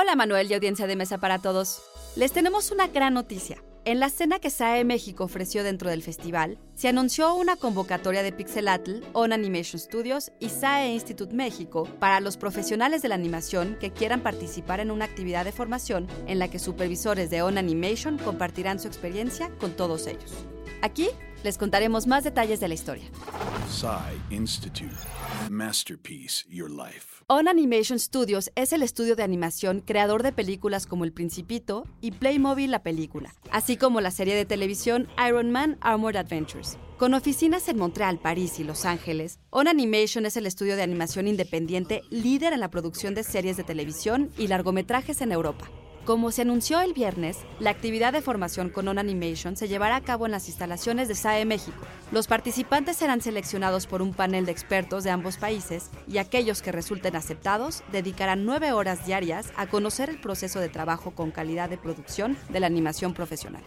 Hola Manuel y audiencia de Mesa para Todos. Les tenemos una gran noticia. En la cena que SAE México ofreció dentro del festival, se anunció una convocatoria de Pixelatl, On Animation Studios y SAE Institute México para los profesionales de la animación que quieran participar en una actividad de formación en la que supervisores de On Animation compartirán su experiencia con todos ellos. Aquí les contaremos más detalles de la historia. Institute. Masterpiece Your Life. On Animation Studios es el estudio de animación creador de películas como El Principito y Playmobil la película, así como la serie de televisión Iron Man Armored Adventures. Con oficinas en Montreal, París y Los Ángeles, On Animation es el estudio de animación independiente líder en la producción de series de televisión y largometrajes en Europa. Como se anunció el viernes, la actividad de formación con On Animation se llevará a cabo en las instalaciones de SAE México. Los participantes serán seleccionados por un panel de expertos de ambos países y aquellos que resulten aceptados dedicarán nueve horas diarias a conocer el proceso de trabajo con calidad de producción de la animación profesional.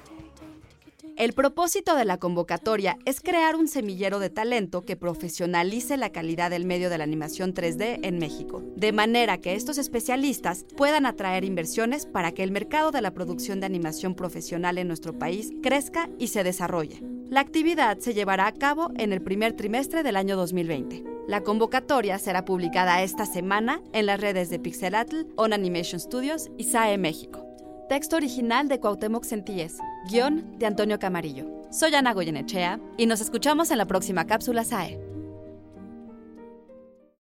El propósito de la convocatoria es crear un semillero de talento que profesionalice la calidad del medio de la animación 3D en México, de manera que estos especialistas puedan atraer inversiones para que el mercado de la producción de animación profesional en nuestro país crezca y se desarrolle. La actividad se llevará a cabo en el primer trimestre del año 2020. La convocatoria será publicada esta semana en las redes de Pixelatl, On Animation Studios y SAE México. Texto original de Cuauhtémoc Centíes. Guión de Antonio Camarillo. Soy Ana Goyenechea y nos escuchamos en la próxima cápsula SAE.